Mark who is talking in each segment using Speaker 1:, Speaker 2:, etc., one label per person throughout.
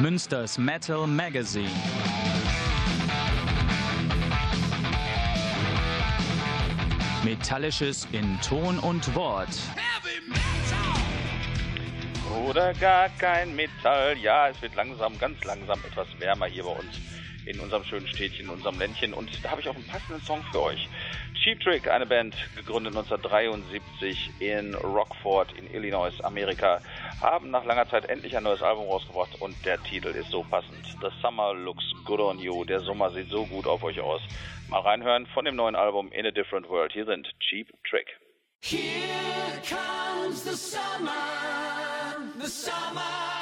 Speaker 1: Münsters Metal Magazine. Metallisches in Ton und Wort.
Speaker 2: Oder gar kein Metall. Ja, es wird langsam, ganz langsam etwas wärmer hier bei uns in unserem schönen Städtchen, in unserem Ländchen. Und da habe ich auch einen passenden Song für euch. Cheap Trick, eine Band, gegründet 1973 in Rockford in Illinois, Amerika, haben nach langer Zeit endlich ein neues Album rausgebracht und der Titel ist so passend. The Summer Looks Good on You. Der Sommer sieht so gut auf euch aus. Mal reinhören von dem neuen Album In a Different World. Hier sind Cheap Trick.
Speaker 3: Here comes the summer, the summer.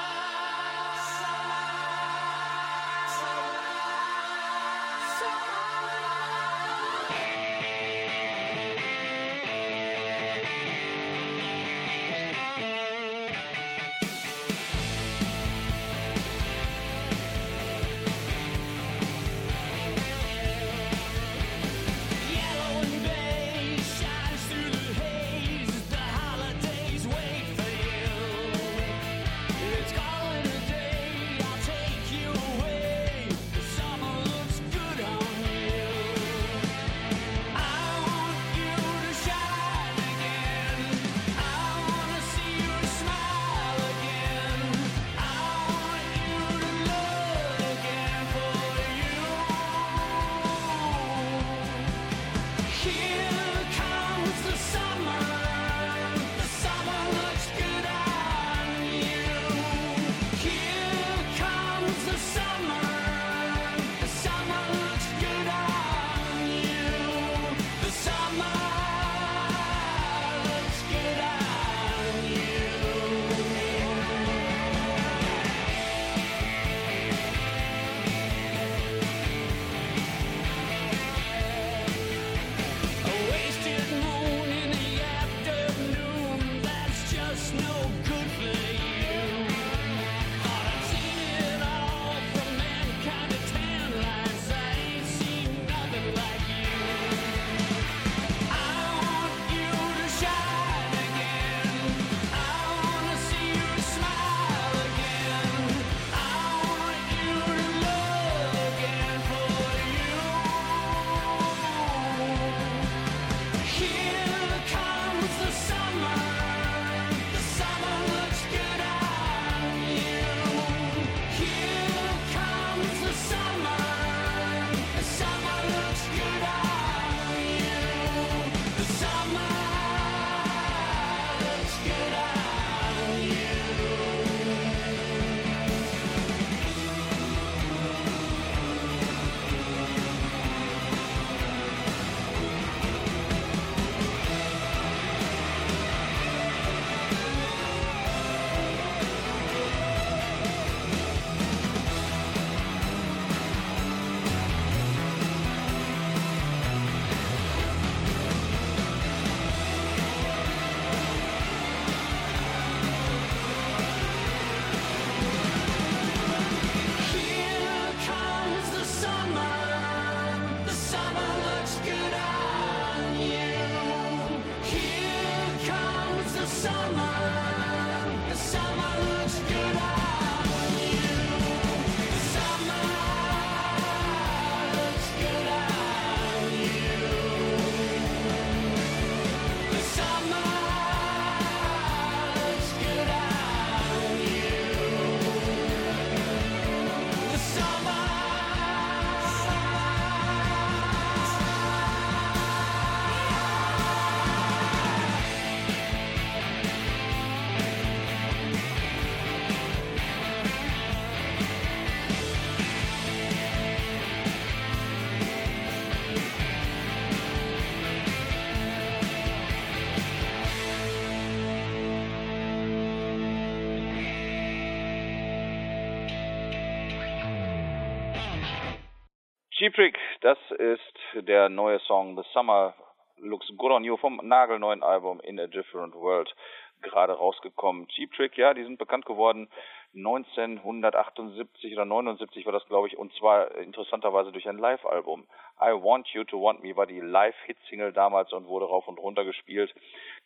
Speaker 2: Trick, das ist der neue Song The Summer Looks Good on You vom nagelneuen Album In a Different World gerade rausgekommen. Cheap Trick, ja, die sind bekannt geworden 1978 oder 79 war das, glaube ich, und zwar interessanterweise durch ein Live-Album. I Want You to Want Me war die Live-Hit-Single damals und wurde rauf und runter gespielt.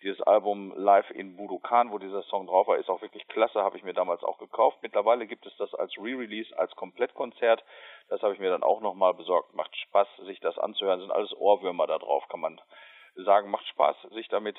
Speaker 2: Dieses Album Live in Budokan, wo dieser Song drauf war, ist auch wirklich klasse, habe ich mir damals auch gekauft. Mittlerweile gibt es das als Re-Release, als Komplettkonzert. Das habe ich mir dann auch nochmal besorgt. Macht Spaß, sich das anzuhören. Sind alles Ohrwürmer da drauf, kann man sagen. Macht Spaß, sich damit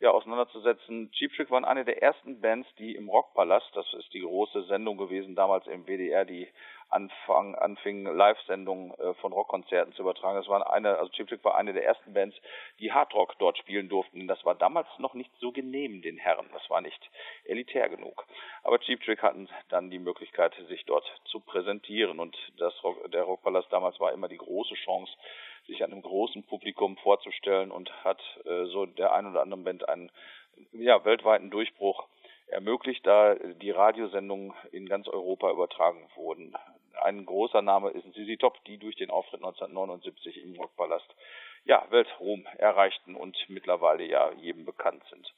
Speaker 2: ja, auseinanderzusetzen. Cheap Trick waren eine der ersten Bands, die im Rockpalast, das ist die große Sendung gewesen damals im WDR, die anfang, anfingen Live-Sendungen äh, von Rockkonzerten zu übertragen. Das war eine, also Cheap Trick war eine der ersten Bands, die Hardrock dort spielen durften. Das war damals noch nicht so genehm den Herren. Das war nicht elitär genug. Aber Cheap Trick hatten dann die Möglichkeit, sich dort zu präsentieren und das Rock, der Rockpalast damals war immer die große Chance, sich einem großen Publikum vorzustellen und hat äh, so der ein oder anderen Band einen ja, weltweiten Durchbruch ermöglicht, da die Radiosendungen in ganz Europa übertragen wurden. Ein großer Name ist Sisi Top, die durch den Auftritt 1979 im Rockpalast ja, Weltruhm erreichten und mittlerweile ja jedem bekannt sind.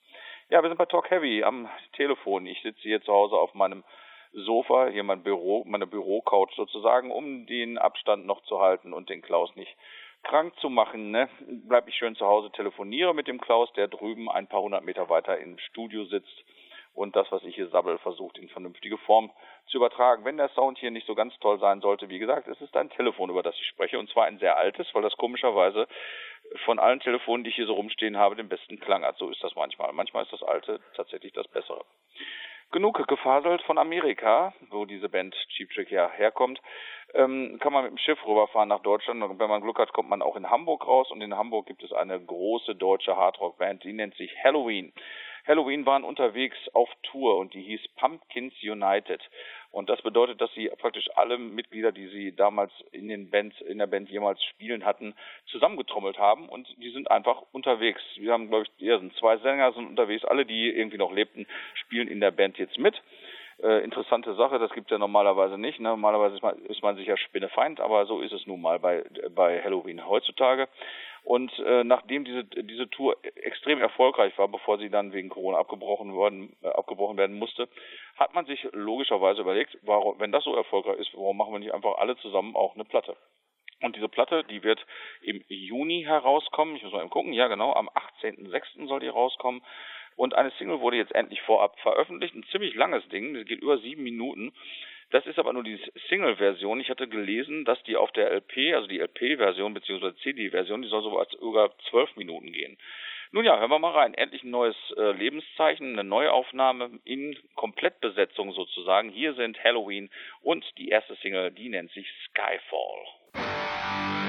Speaker 2: Ja, wir sind bei Talk Heavy am Telefon. Ich sitze hier zu Hause auf meinem Sofa, hier mein Büro, meine Bürocouch sozusagen, um den Abstand noch zu halten und den Klaus nicht krank zu machen, ne, bleib ich schön zu Hause, telefoniere mit dem Klaus, der drüben ein paar hundert Meter weiter im Studio sitzt und das, was ich hier sabbel, versucht in vernünftige Form zu übertragen. Wenn der Sound hier nicht so ganz toll sein sollte, wie gesagt, es ist ein Telefon, über das ich spreche, und zwar ein sehr altes, weil das komischerweise von allen Telefonen, die ich hier so rumstehen habe, den besten Klang hat. So ist das manchmal. Manchmal ist das alte tatsächlich das bessere. Genug gefaselt von Amerika, wo diese Band Cheap Trick ja herkommt ähm, kann man mit dem Schiff rüberfahren nach Deutschland. Und wenn man Glück hat, kommt man auch in Hamburg raus. Und in Hamburg gibt es eine große deutsche Hardrock-Band, die nennt sich Halloween. Halloween waren unterwegs auf Tour und die hieß Pumpkins United. Und das bedeutet, dass sie praktisch alle Mitglieder, die sie damals in den Bands, in der Band jemals spielen hatten, zusammengetrommelt haben und die sind einfach unterwegs. Wir haben, glaube ich, ja, sind zwei Sänger sind unterwegs, alle, die irgendwie noch lebten, spielen in der Band jetzt mit äh, interessante Sache, das gibt ja normalerweise nicht. Ne? Normalerweise ist man, ist man sicher Spinnefeind, aber so ist es nun mal bei, bei Halloween heutzutage. Und äh, nachdem diese, diese Tour extrem erfolgreich war, bevor sie dann wegen Corona abgebrochen, worden, äh, abgebrochen werden musste, hat man sich logischerweise überlegt, warum, wenn das so erfolgreich ist, warum machen wir nicht einfach alle zusammen auch eine Platte? Und diese Platte, die wird im Juni herauskommen. Ich muss mal eben gucken. Ja, genau. Am 18.06. soll die rauskommen. Und eine Single wurde jetzt endlich vorab veröffentlicht. Ein ziemlich langes Ding, das geht über sieben Minuten. Das ist aber nur die Single-Version. Ich hatte gelesen, dass die auf der LP, also die LP-Version bzw. CD-Version, die soll sogar zwölf Minuten gehen. Nun ja, hören wir mal rein. Endlich ein neues äh, Lebenszeichen, eine Neuaufnahme in Komplettbesetzung sozusagen. Hier sind Halloween und die erste Single, die nennt sich Skyfall.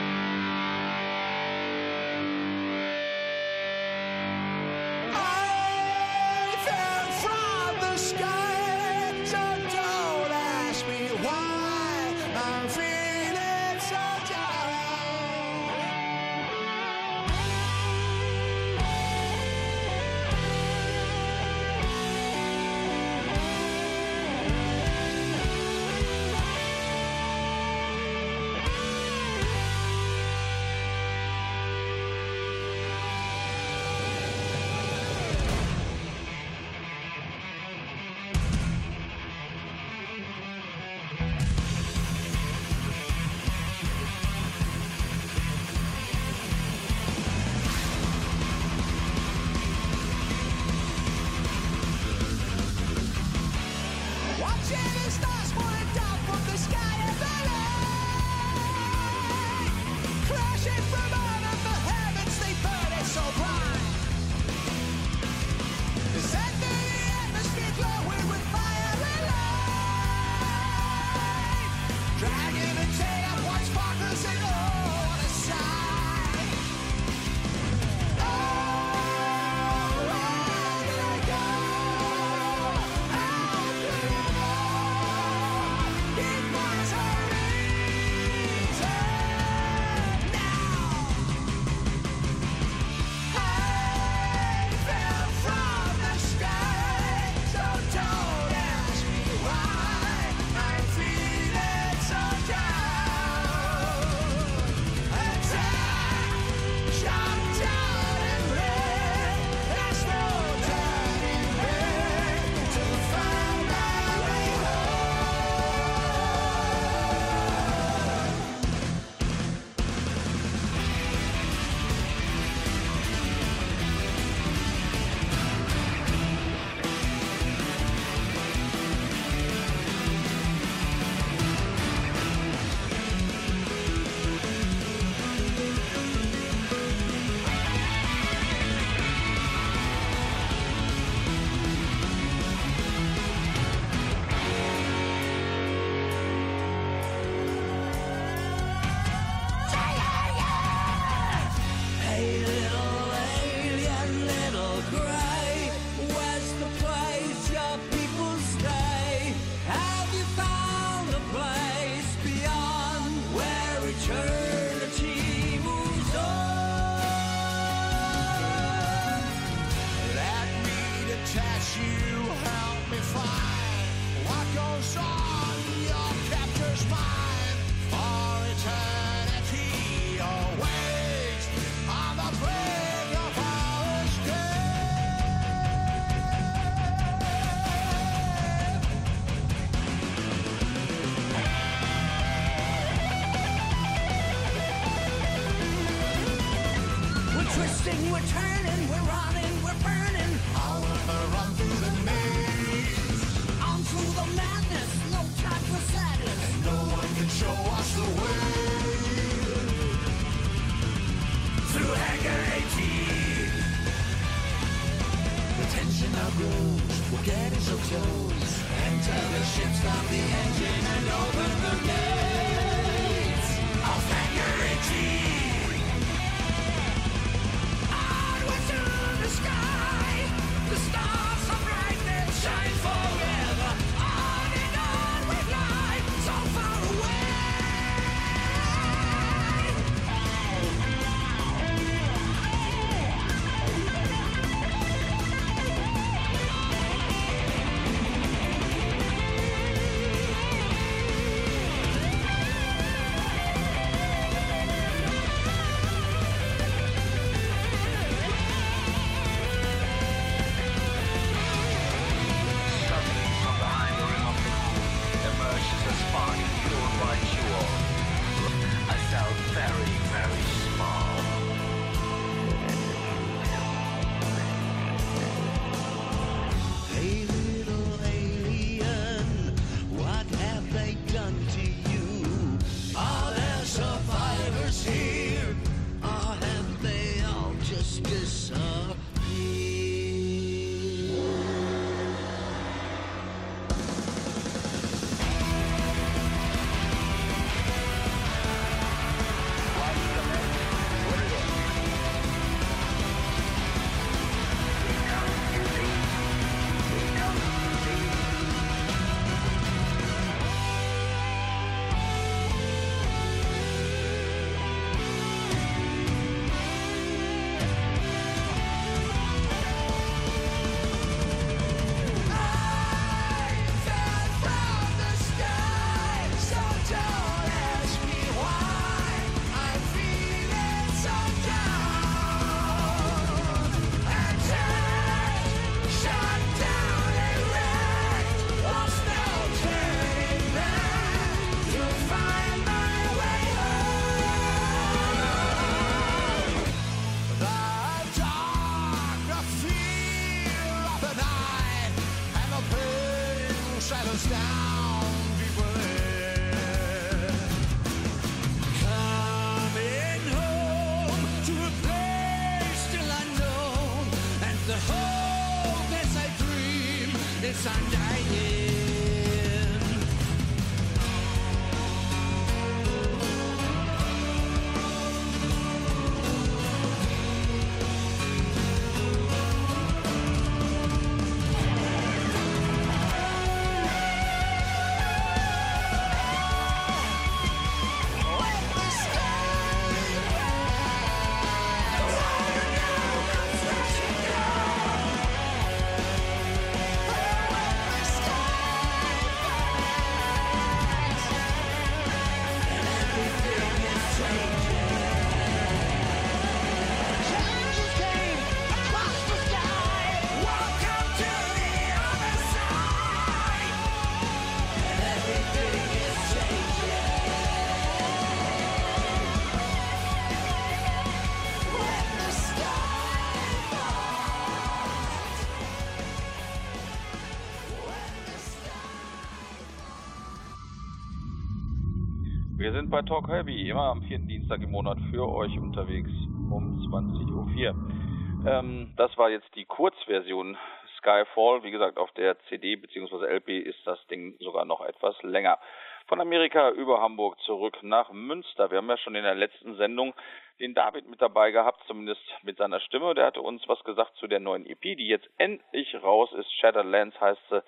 Speaker 2: Bei Talk Heavy, immer am vierten Dienstag im Monat für euch unterwegs um 20.04 Uhr. Ähm, das war jetzt die Kurzversion Skyfall. Wie gesagt, auf der CD bzw. LP ist das Ding sogar noch etwas länger. Von Amerika über Hamburg zurück nach Münster. Wir haben ja schon in der letzten Sendung den David mit dabei gehabt, zumindest mit seiner Stimme. Der hatte uns was gesagt zu der neuen EP, die jetzt endlich raus ist. Shattered Lands heißt sie.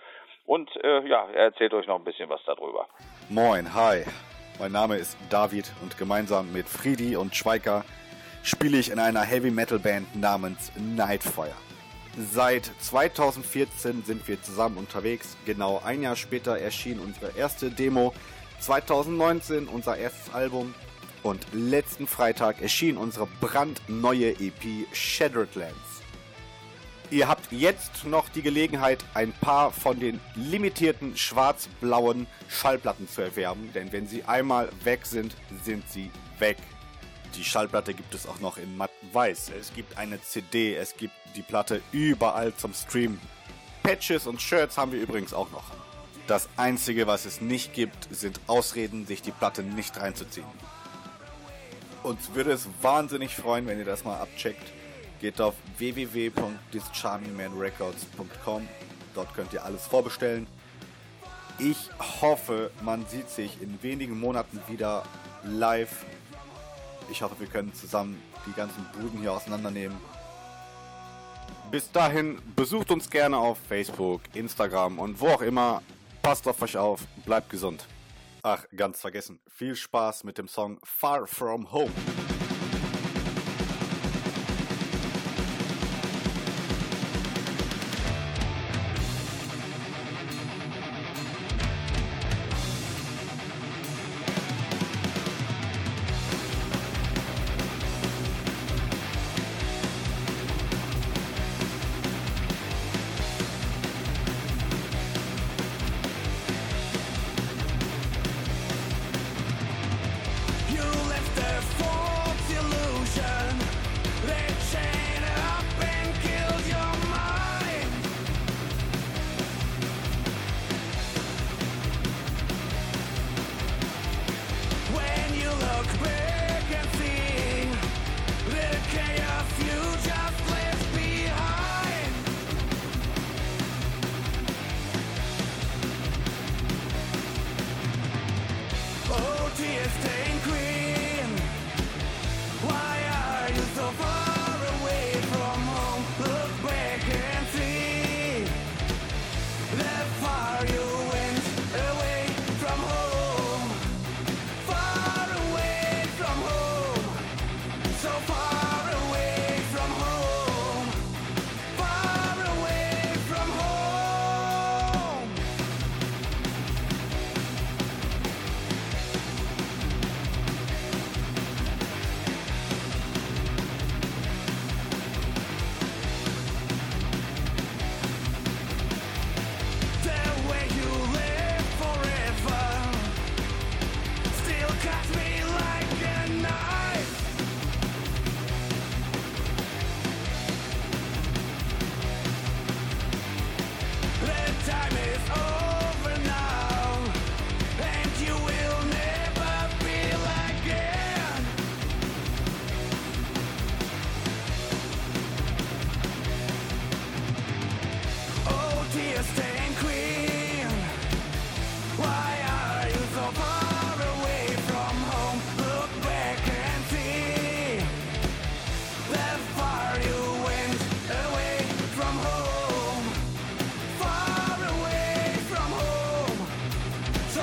Speaker 2: Und äh, ja, er erzählt euch noch ein bisschen was darüber.
Speaker 4: Moin, hi. Mein Name ist David und gemeinsam mit Friedi und Schweiker spiele ich in einer Heavy Metal Band namens Nightfire. Seit 2014 sind wir zusammen unterwegs. Genau ein Jahr später erschien unsere erste Demo. 2019 unser erstes Album. Und letzten Freitag erschien unsere brandneue EP Shattered Lands. Ihr habt jetzt noch die Gelegenheit, ein paar von den limitierten schwarz-blauen Schallplatten zu erwerben, denn wenn sie einmal weg sind, sind sie weg. Die Schallplatte gibt es auch noch in matt weiß. Es gibt eine CD, es gibt die Platte überall zum Streamen. Patches und Shirts haben wir übrigens auch noch. Das einzige, was es nicht gibt, sind Ausreden, sich die Platte nicht reinzuziehen. Uns würde es wahnsinnig freuen, wenn ihr das mal abcheckt. Geht auf www.thischarmingmanrecords.com. Dort könnt ihr alles vorbestellen. Ich hoffe, man sieht sich in wenigen Monaten wieder live. Ich hoffe, wir können zusammen die ganzen Buden hier auseinandernehmen. Bis dahin, besucht uns gerne auf Facebook, Instagram und wo auch immer. Passt auf euch auf, bleibt gesund. Ach, ganz vergessen. Viel Spaß mit dem Song Far From Home.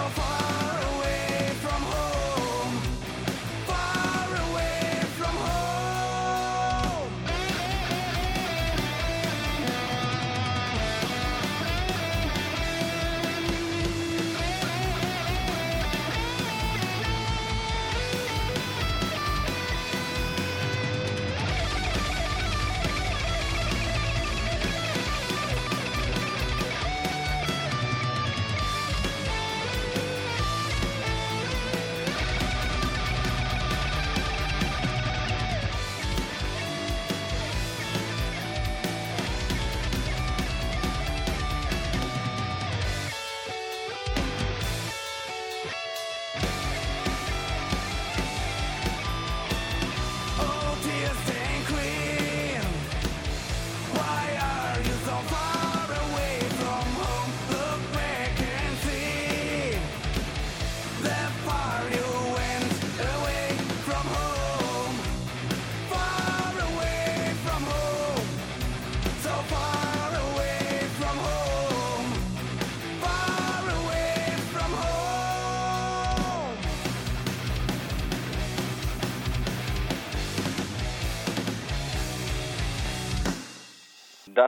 Speaker 3: so far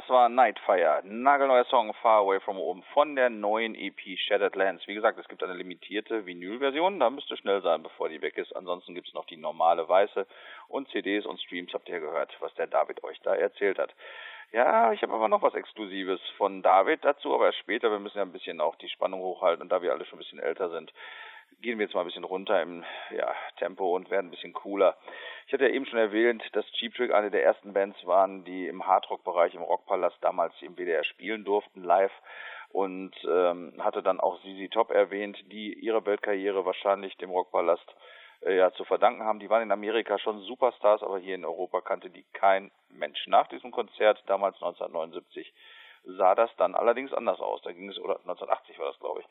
Speaker 2: Das war Nightfire, nagelneuer Song Far Away from Home von der neuen EP Shattered Lands. Wie gesagt, es gibt eine limitierte Vinylversion, da müsst ihr schnell sein, bevor die weg ist. Ansonsten gibt es noch die normale weiße und CDs und Streams habt ihr gehört, was der David euch da erzählt hat. Ja, ich habe aber noch was Exklusives von David dazu, aber später. Wir müssen ja ein bisschen auch die Spannung hochhalten und da wir alle schon ein bisschen älter sind, gehen wir jetzt mal ein bisschen runter im ja, Tempo und werden ein bisschen cooler. Ich hatte ja eben schon erwähnt, dass Cheap Trick eine der ersten Bands waren, die im Hardrock-Bereich im Rockpalast damals im WDR spielen durften, live. Und ähm, hatte dann auch Sisi Top erwähnt, die ihre Weltkarriere wahrscheinlich dem Rockpalast äh, ja zu verdanken haben. Die waren in Amerika schon Superstars, aber hier in Europa kannte die kein Mensch. Nach diesem Konzert, damals 1979, sah das dann allerdings anders aus. Da ging es, oder 1980 war das, glaube ich.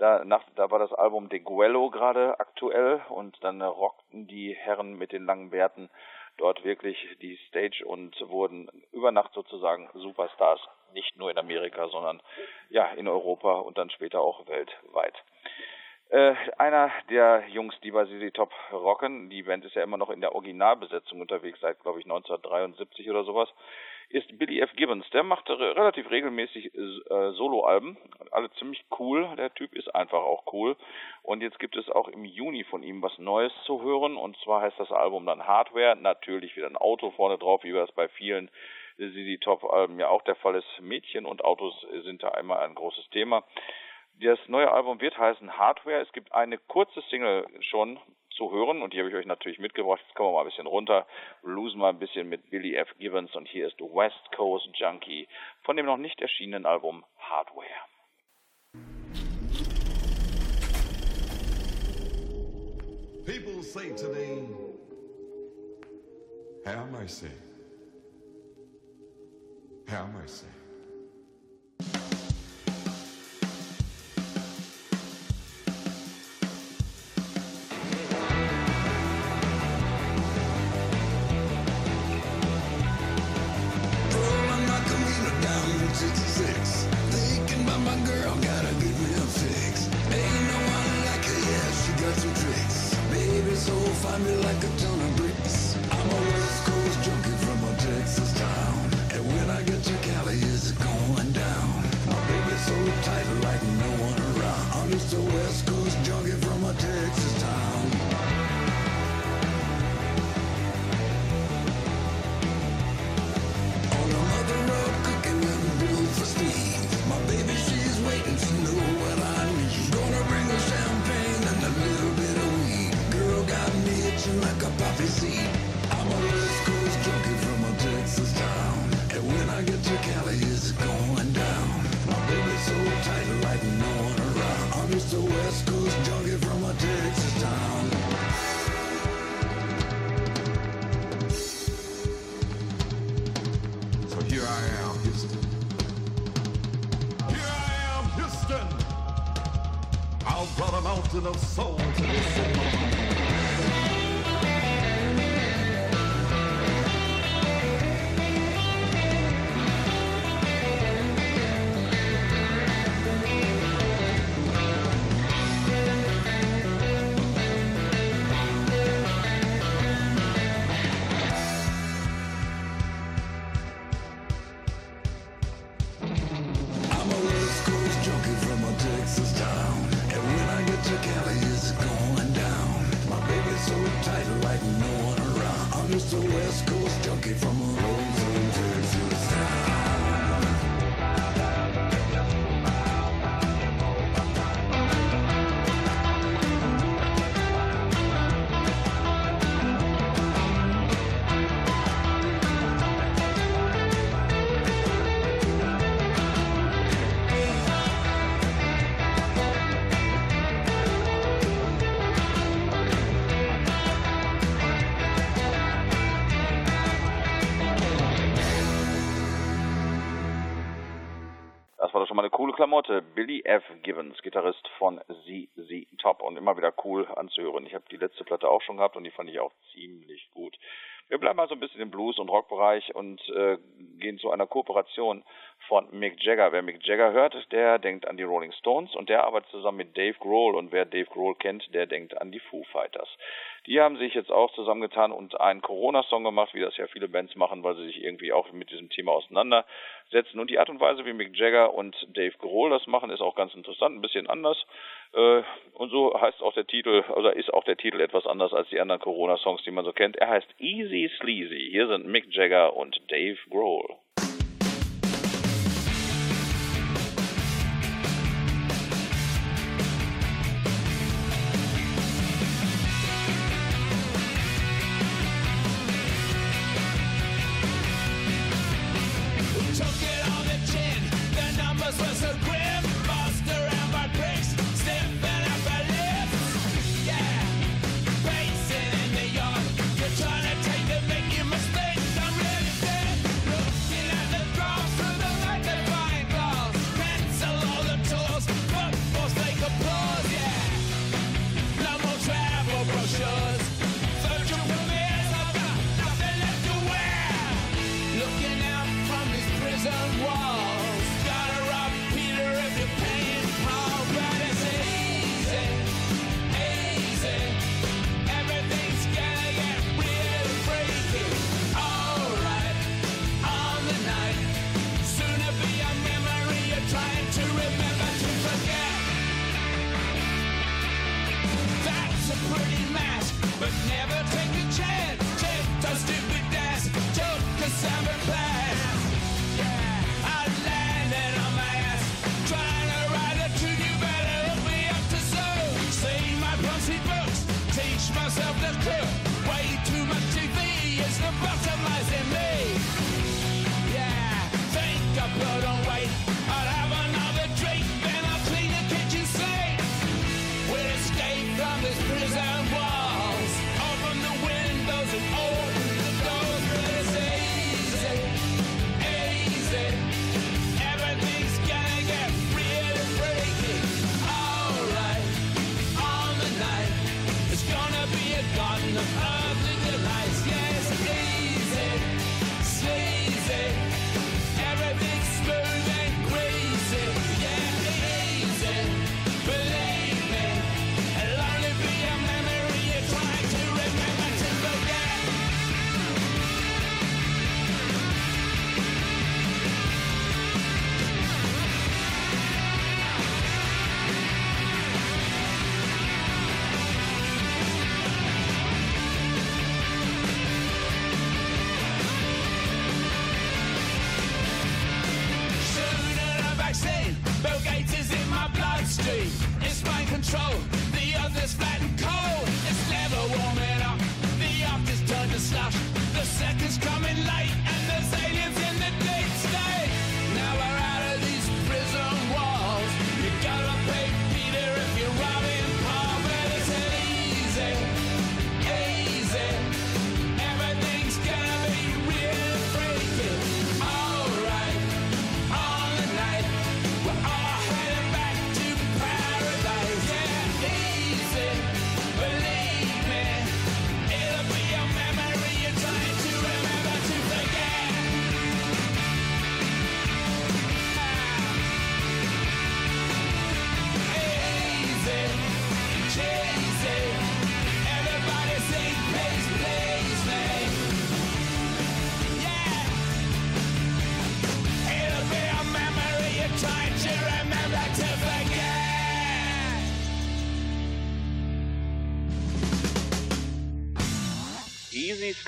Speaker 2: Da, nach, da war das Album De Guello gerade aktuell und dann rockten die Herren mit den langen Bärten dort wirklich die Stage und wurden über Nacht sozusagen Superstars, nicht nur in Amerika, sondern ja in Europa und dann später auch weltweit. Äh, einer der Jungs, die bei ZZ Top rocken, die Band ist ja immer noch in der Originalbesetzung unterwegs, seit glaube ich 1973 oder sowas, ist Billy F. Gibbons. Der macht re relativ regelmäßig äh, Soloalben, alle ziemlich cool. Der Typ ist einfach auch cool. Und jetzt gibt es auch im Juni von ihm was Neues zu hören. Und zwar heißt das Album dann Hardware. Natürlich wieder ein Auto vorne drauf, wie das bei vielen ZZ Top-Alben ja auch der Fall ist. Mädchen und Autos sind da einmal ein großes Thema. Das neue Album wird heißen Hardware. Es gibt eine kurze Single schon zu hören und die habe ich euch natürlich mitgebracht. Jetzt kommen wir mal ein bisschen runter, losen mal ein bisschen mit Billy F. Gibbons und hier ist West Coast Junkie von dem noch nicht erschienenen Album Hardware.
Speaker 5: People say to me, Have mercy. Have mercy.
Speaker 6: Find me like a
Speaker 2: Klamotte. Billy F. Gibbons, Gitarrist von ZZ Top und immer wieder cool anzuhören. Ich habe die letzte Platte auch schon gehabt und die fand ich auch ziemlich gut.
Speaker 3: Wir bleiben mal so ein bisschen im Blues- und Rockbereich und äh, gehen zu einer Kooperation von Mick Jagger. Wer Mick Jagger hört, der denkt an die Rolling Stones und der arbeitet zusammen mit Dave Grohl und wer Dave Grohl kennt, der denkt an die Foo Fighters. Die haben sich jetzt auch zusammengetan und einen Corona-Song gemacht, wie das ja viele Bands machen, weil sie sich irgendwie auch mit diesem Thema auseinandersetzen. Und die Art und Weise, wie Mick Jagger und Dave Grohl das machen, ist auch ganz interessant, ein bisschen anders. Äh, und so heißt auch der Titel, oder ist auch der Titel etwas anders als die anderen Corona-Songs, die man so kennt. Er heißt Easy Sleazy. Hier sind Mick Jagger und Dave Grohl.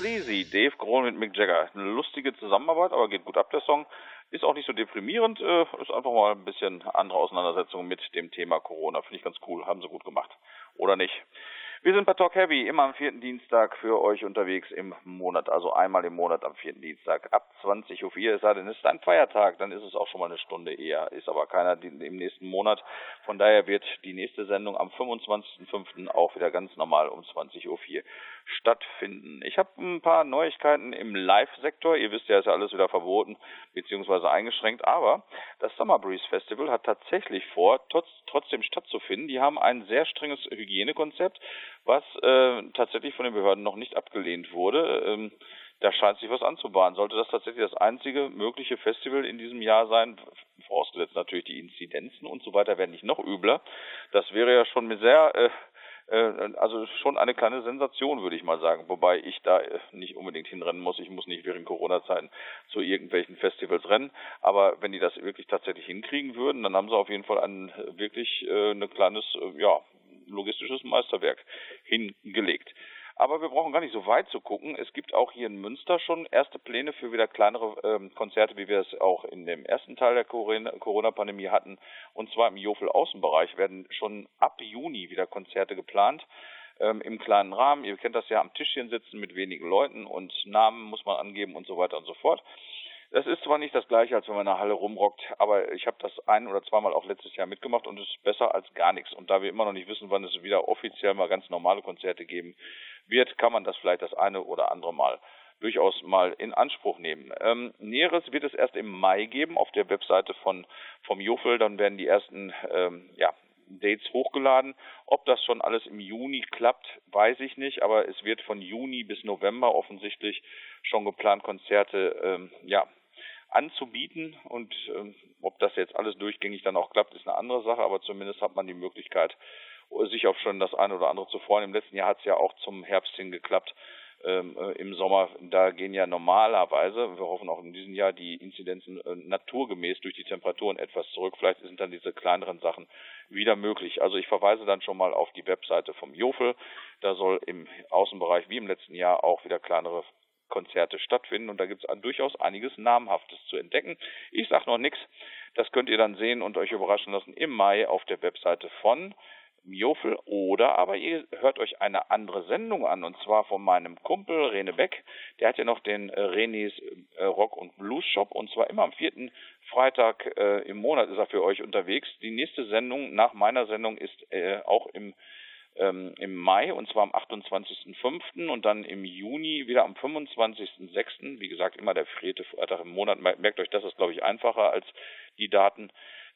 Speaker 3: Sleazy, Dave Grohl mit Mick Jagger. Eine lustige Zusammenarbeit, aber geht gut ab, der Song. Ist auch nicht so deprimierend, äh, ist einfach mal ein bisschen andere Auseinandersetzung mit dem Thema Corona. Finde ich ganz cool, haben sie gut gemacht. Oder nicht? Wir sind bei Talk Heavy immer am vierten Dienstag für euch unterwegs im Monat, also einmal im Monat am vierten Dienstag ab 20.04 Uhr. Es sei denn, es ist ein Feiertag, dann ist es auch schon mal eine Stunde eher, ist aber keiner im nächsten Monat. Von daher wird die nächste Sendung am 25.05. auch wieder ganz normal um 20.04 Uhr stattfinden. Ich habe ein paar Neuigkeiten im Live-Sektor. Ihr wisst ja, ist ja alles wieder verboten bzw. eingeschränkt, aber das Summer Breeze Festival hat tatsächlich vor, trotz, trotzdem stattzufinden. Die haben ein sehr strenges Hygienekonzept,
Speaker 2: was äh, tatsächlich von den Behörden noch nicht abgelehnt wurde. Ähm, da scheint sich was anzubahnen. Sollte das tatsächlich das einzige mögliche Festival in diesem Jahr sein, vorausgesetzt natürlich die Inzidenzen und so weiter werden nicht noch übler, das wäre ja schon sehr äh, äh, also schon eine kleine Sensation, würde ich mal sagen. Wobei ich da äh, nicht unbedingt hinrennen muss. Ich muss nicht während Corona-Zeiten zu irgendwelchen Festivals rennen. Aber wenn die das wirklich tatsächlich hinkriegen würden, dann haben sie auf jeden Fall ein wirklich äh, ein kleines, äh, ja, logistisches Meisterwerk hingelegt. Aber wir brauchen gar nicht so weit zu gucken. Es gibt auch hier in Münster schon erste Pläne für wieder kleinere ähm, Konzerte, wie wir es auch in dem ersten Teil der Corona-Pandemie hatten. Und zwar im Jofel-Außenbereich werden schon ab Juni wieder Konzerte geplant. Ähm, Im kleinen Rahmen. Ihr kennt das ja am Tischchen sitzen mit wenigen Leuten und Namen muss man angeben und so weiter und so fort. Das ist zwar nicht das gleiche, als wenn man in der Halle rumrockt, aber ich habe das ein oder zweimal auch letztes Jahr mitgemacht und es ist besser als gar nichts. Und da wir immer noch nicht wissen, wann es wieder offiziell mal ganz normale Konzerte geben wird, kann man das vielleicht das eine oder andere Mal durchaus mal in Anspruch nehmen. Ähm, Näheres wird es erst im Mai geben auf der Webseite von vom Jofel. Dann werden die ersten ähm, ja, Dates hochgeladen. Ob das schon alles im Juni klappt, weiß ich nicht, aber es wird von Juni bis November offensichtlich schon geplant Konzerte ähm, ja, anzubieten. Und ähm, ob das jetzt alles durchgängig dann auch klappt, ist eine andere Sache, aber zumindest hat man die Möglichkeit, sich auf schon das eine oder andere zu freuen. Im letzten Jahr hat es ja auch zum Herbst hin geklappt. Ähm, äh, Im Sommer, da gehen ja normalerweise, wir hoffen auch in diesem Jahr, die Inzidenzen äh, naturgemäß durch die Temperaturen etwas zurück. Vielleicht sind dann diese kleineren Sachen wieder möglich. Also ich verweise dann schon mal auf die Webseite vom Jofel. Da soll im Außenbereich wie im letzten Jahr auch wieder kleinere Konzerte stattfinden und da gibt es durchaus einiges Namhaftes zu entdecken. Ich sage noch nichts, das könnt ihr dann sehen und euch überraschen lassen im Mai auf der Webseite von Miofel oder aber ihr hört euch eine andere Sendung an und zwar von meinem Kumpel Rene Beck. Der hat ja noch den äh, Renes äh, Rock und Blues Shop und zwar immer am vierten Freitag äh, im Monat ist er für euch unterwegs. Die nächste Sendung nach meiner Sendung ist äh, auch im ähm, im Mai und zwar am 28.05. und dann im Juni wieder am 25.06. Wie gesagt, immer der vierte Freitag im Monat. Merkt euch, das ist, glaube ich, einfacher als die Daten.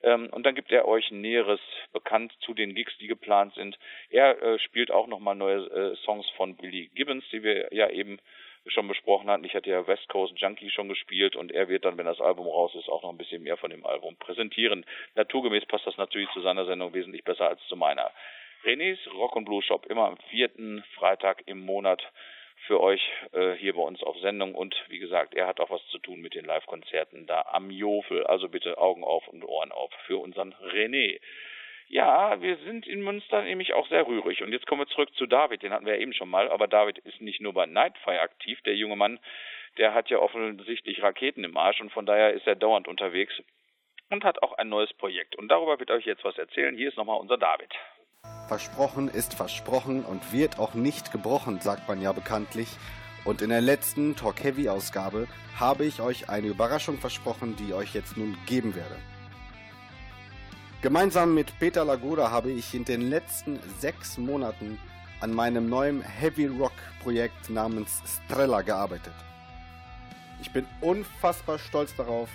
Speaker 2: Ähm, und dann gibt er euch Näheres bekannt zu den Gigs, die geplant sind. Er äh, spielt auch nochmal neue äh, Songs von Billy Gibbons, die wir ja eben schon besprochen hatten. Ich hatte ja West Coast Junkie schon gespielt und er wird dann, wenn das Album raus ist, auch noch ein bisschen mehr von dem Album präsentieren. Naturgemäß passt das natürlich zu seiner Sendung wesentlich besser als zu meiner. Renés Rock und Blue Shop immer am vierten Freitag im Monat für euch äh, hier bei uns auf Sendung und wie gesagt, er hat auch was zu tun mit den Live-Konzerten da am Jofel. Also bitte Augen auf und Ohren auf für unseren René. Ja, wir sind in Münster nämlich auch sehr rührig. Und jetzt kommen wir zurück zu David, den hatten wir ja eben schon mal. Aber David ist nicht nur bei Nightfire aktiv. Der junge Mann, der hat ja offensichtlich Raketen im Arsch und von daher ist er dauernd unterwegs und hat auch ein neues Projekt. Und darüber wird euch jetzt was erzählen. Hier ist nochmal unser David.
Speaker 4: Versprochen ist versprochen und wird auch nicht gebrochen, sagt man ja bekanntlich. Und in der letzten Talk Heavy Ausgabe habe ich euch eine Überraschung versprochen, die ich euch jetzt nun geben werde. Gemeinsam mit Peter Lagura habe ich in den letzten sechs Monaten an meinem neuen Heavy Rock Projekt namens Strella gearbeitet. Ich bin unfassbar stolz darauf,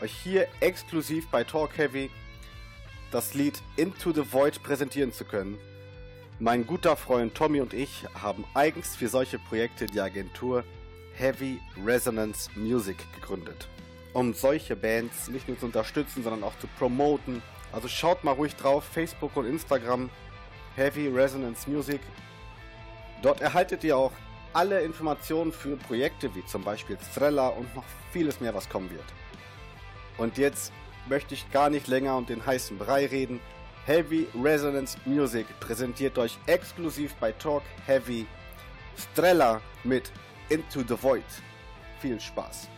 Speaker 4: euch hier exklusiv bei Talk Heavy das Lied Into the Void präsentieren zu können. Mein guter Freund Tommy und ich haben eigens für solche Projekte die Agentur Heavy Resonance Music gegründet. Um solche Bands nicht nur zu unterstützen, sondern auch zu promoten. Also schaut mal ruhig drauf, Facebook und Instagram, Heavy Resonance Music. Dort erhaltet ihr auch alle Informationen für Projekte wie zum Beispiel Strella und noch vieles mehr, was kommen wird. Und jetzt möchte ich gar nicht länger um den heißen Brei reden. Heavy Resonance Music präsentiert euch exklusiv bei Talk Heavy Strella mit Into the Void. Viel Spaß!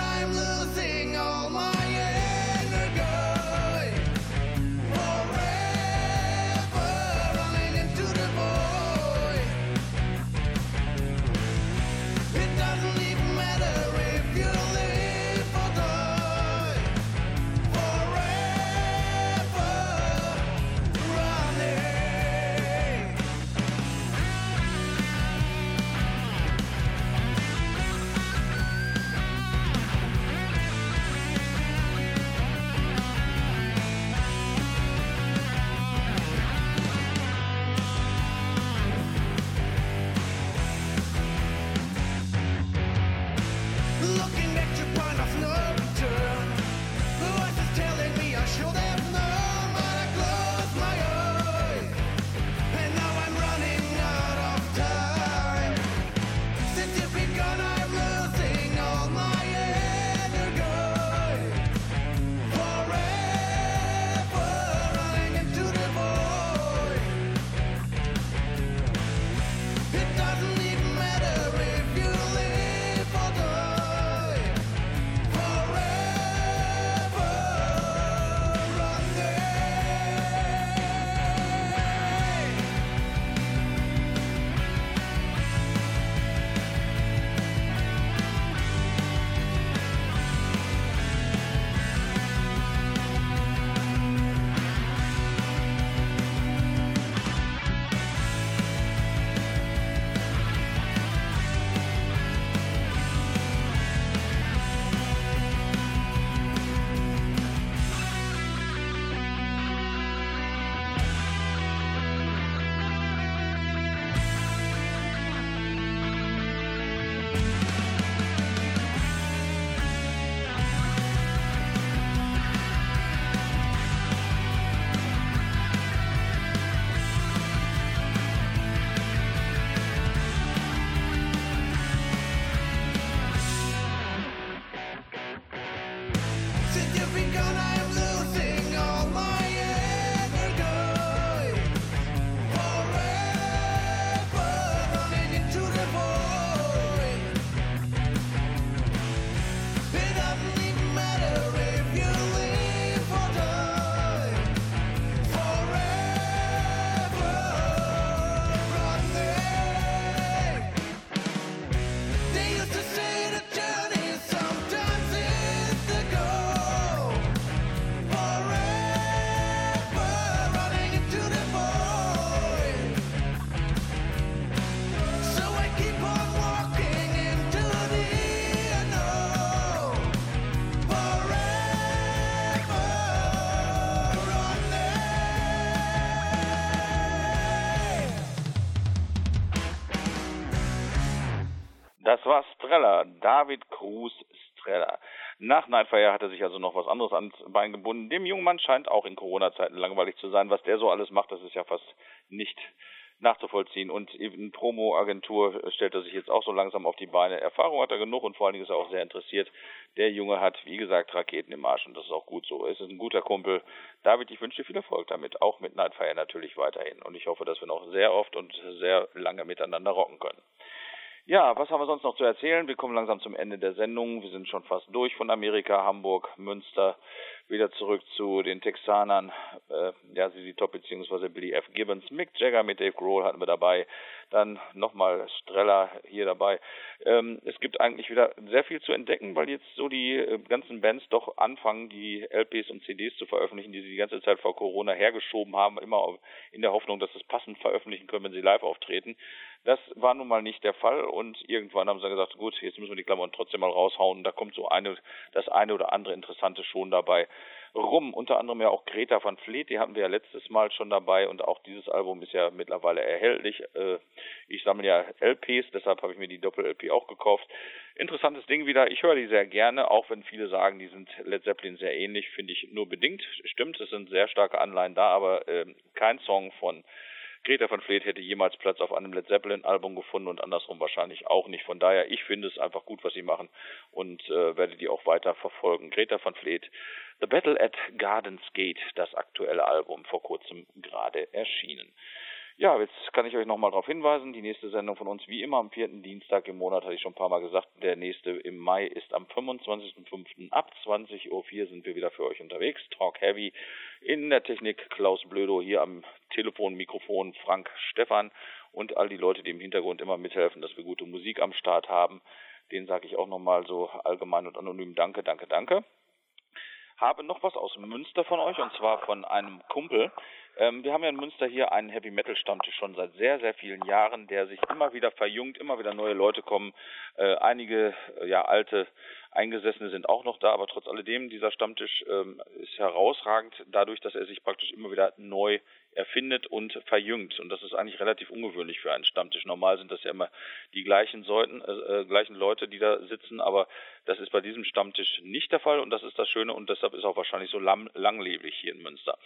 Speaker 7: I'm losing.
Speaker 2: Streller, David Cruz Streller. Nach Nightfire hat er sich also noch was anderes ans Bein gebunden. Dem jungen Mann scheint auch in Corona-Zeiten langweilig zu sein. Was der so alles macht, das ist ja fast nicht nachzuvollziehen. Und in Promo-Agentur stellt er sich jetzt auch so langsam auf die Beine. Erfahrung hat er genug und vor allen Dingen ist er auch sehr interessiert. Der Junge hat, wie gesagt, Raketen im Arsch und das ist auch gut so. Es ist ein guter Kumpel. David, ich wünsche dir viel Erfolg damit, auch mit Nightfire natürlich weiterhin. Und ich hoffe, dass wir noch sehr oft und sehr lange miteinander rocken können. Ja, was haben wir sonst noch zu erzählen? Wir kommen langsam zum Ende der Sendung. Wir sind schon fast durch von Amerika, Hamburg, Münster, wieder zurück zu den Texanern. Äh, ja, Sisi Top bzw. Billy F. Gibbons, Mick Jagger mit Dave Grohl hatten wir dabei. Dann nochmal Streller hier dabei. Ähm, es gibt eigentlich wieder sehr viel zu entdecken, weil jetzt so die äh, ganzen Bands doch anfangen, die LPs und CDs zu veröffentlichen, die sie die ganze Zeit vor Corona hergeschoben haben, immer in der Hoffnung, dass sie es passend veröffentlichen können, wenn sie live auftreten. Das war nun mal nicht der Fall und irgendwann haben sie gesagt, gut, jetzt müssen wir die Klammern trotzdem mal raushauen. Da kommt so eine, das eine oder andere Interessante schon dabei rum. Unter anderem ja auch Greta van Fleet, die hatten wir ja letztes Mal schon dabei und auch dieses Album ist ja mittlerweile erhältlich. Äh, Ich sammle ja LPs, deshalb habe ich mir die Doppel-LP auch gekauft. Interessantes Ding wieder. Ich höre die sehr gerne, auch wenn viele sagen, die sind Led Zeppelin sehr ähnlich, finde ich nur bedingt. Stimmt, es sind sehr starke Anleihen da, aber äh, kein Song von Greta van Fleet hätte jemals Platz auf einem Led Zeppelin Album gefunden und andersrum wahrscheinlich auch nicht. Von daher, ich finde es einfach gut, was sie machen und äh, werde die auch weiter verfolgen. Greta van Fleet, The Battle at Gardens Gate, das aktuelle Album, vor kurzem gerade erschienen. Ja, jetzt kann ich euch nochmal darauf hinweisen, die nächste Sendung von uns wie immer am vierten Dienstag im Monat, hatte ich schon ein paar Mal gesagt. Der nächste im Mai ist am 25.05. ab 20.04 Uhr sind wir wieder für euch unterwegs. Talk Heavy in der Technik Klaus Blödo, hier am Telefon, Mikrofon Frank Stefan und all die Leute, die im Hintergrund immer mithelfen, dass wir gute Musik am Start haben. Den sage ich auch nochmal so allgemein und anonym Danke, danke, danke habe noch was aus Münster von euch und zwar von einem Kumpel. Ähm, wir haben ja in Münster hier einen Heavy Metal Stammtisch schon seit sehr, sehr vielen Jahren, der sich immer wieder verjüngt, immer wieder neue Leute kommen. Äh, einige äh, ja alte Eingesessene sind auch noch da, aber trotz alledem, dieser Stammtisch ähm, ist herausragend dadurch, dass er sich praktisch immer wieder neu erfindet und verjüngt. Und das ist eigentlich relativ ungewöhnlich für einen Stammtisch. Normal sind das ja immer die gleichen, Seiten, äh, äh, gleichen Leute, die da sitzen, aber das ist bei diesem Stammtisch nicht der Fall und das ist das Schöne und deshalb ist auch wahrscheinlich so lang langlebig hier in Münster.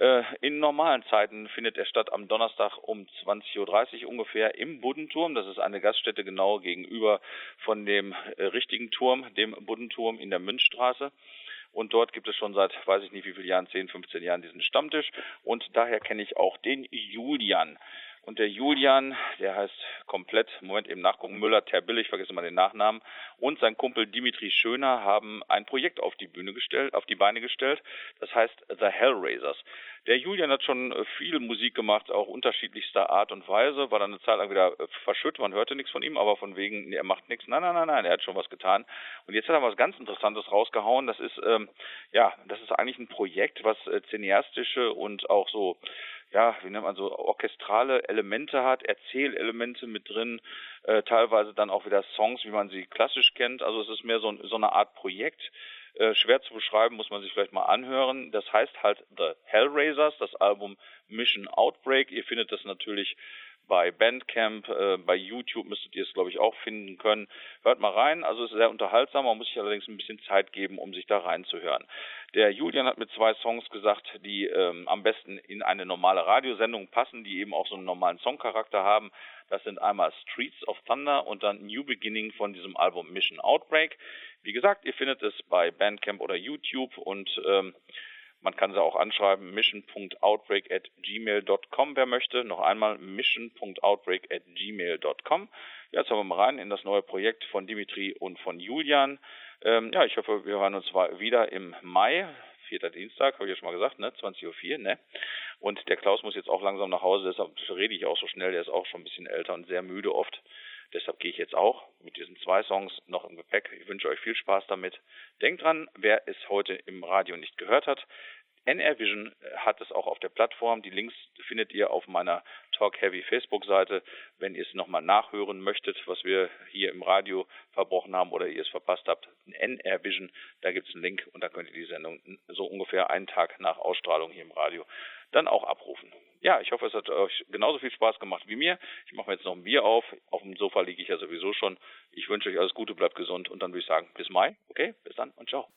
Speaker 2: Äh, in normalen Zeiten findet er statt am Donnerstag um 20.30 Uhr ungefähr im Buddenturm. Das ist eine Gaststätte genau gegenüber von dem äh, richtigen Turm, dem Buddenturm in der Münzstraße. Und dort gibt es schon seit, weiß ich nicht wie vielen Jahren, 10, 15 Jahren diesen Stammtisch. Und daher kenne ich auch den Julian. Und der Julian, der heißt komplett, Moment eben nachgucken, Müller Terbill, ich vergesse mal den Nachnamen, und sein Kumpel Dimitri Schöner haben ein Projekt auf die Bühne gestellt, auf die Beine gestellt. Das heißt The Hellraisers. Der Julian hat schon äh, viel Musik gemacht, auch unterschiedlichster Art und Weise, war dann eine Zeit lang wieder äh, verschüttet, man hörte nichts von ihm, aber von wegen, er macht nichts. Nein, nein, nein, nein, er hat schon was getan. Und jetzt hat er was ganz Interessantes rausgehauen. Das ist, ähm, ja, das ist eigentlich ein Projekt, was äh, cineastische und auch so ja, wie nennt man so, orchestrale Elemente hat, Erzählelemente mit drin, äh, teilweise dann auch wieder Songs, wie man sie klassisch kennt. Also es ist mehr so, so eine Art Projekt. Äh, schwer zu beschreiben, muss man sich vielleicht mal anhören. Das heißt halt The Hellraisers, das Album Mission Outbreak. Ihr findet das natürlich bei Bandcamp, äh, bei YouTube müsstet ihr es, glaube ich, auch finden können. Hört mal rein, also es ist sehr unterhaltsam, man muss sich allerdings ein bisschen Zeit geben, um sich da reinzuhören. Der Julian hat mit zwei Songs gesagt, die ähm, am besten in eine normale Radiosendung passen, die eben auch so einen normalen Songcharakter haben. Das sind einmal Streets of Thunder und dann New Beginning von diesem Album Mission Outbreak. Wie gesagt, ihr findet es bei Bandcamp oder YouTube und ähm, man kann sie auch anschreiben, mission.outbreak at gmail.com, wer möchte. Noch einmal mission.outbreak at gmail.com. Jetzt hören wir mal rein in das neue Projekt von Dimitri und von Julian. Ähm, ja, ich hoffe, wir hören uns wieder im Mai. Vierter Dienstag, habe ich ja schon mal gesagt, ne? 20.04 Uhr, ne? Und der Klaus muss jetzt auch langsam nach Hause, deshalb rede ich auch so schnell, der ist auch schon ein bisschen älter und sehr müde oft. Deshalb gehe ich jetzt auch mit diesen zwei Songs noch im Gepäck. Ich wünsche euch viel Spaß damit. Denkt dran, wer es heute im Radio nicht gehört hat, NR Vision hat es auch auf der Plattform. Die Links findet ihr auf meiner Talk Heavy Facebook-Seite. Wenn ihr es nochmal nachhören möchtet, was wir hier im Radio verbrochen haben oder ihr es verpasst habt, NR Vision, da gibt es einen Link und da könnt ihr die Sendung so ungefähr einen Tag nach Ausstrahlung hier im Radio dann auch abrufen. Ja, ich hoffe, es hat euch genauso viel Spaß gemacht wie mir. Ich mache mir jetzt noch ein Bier auf. Auf dem Sofa liege ich ja sowieso schon. Ich wünsche euch alles Gute, bleibt gesund und dann würde ich sagen, bis Mai. Okay, bis dann und ciao.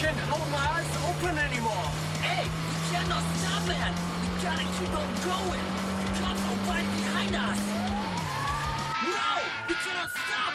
Speaker 7: can't hold my eyes open anymore. Hey, we cannot stop it. We gotta
Speaker 8: keep on going. The cops are right behind us. No, we cannot stop.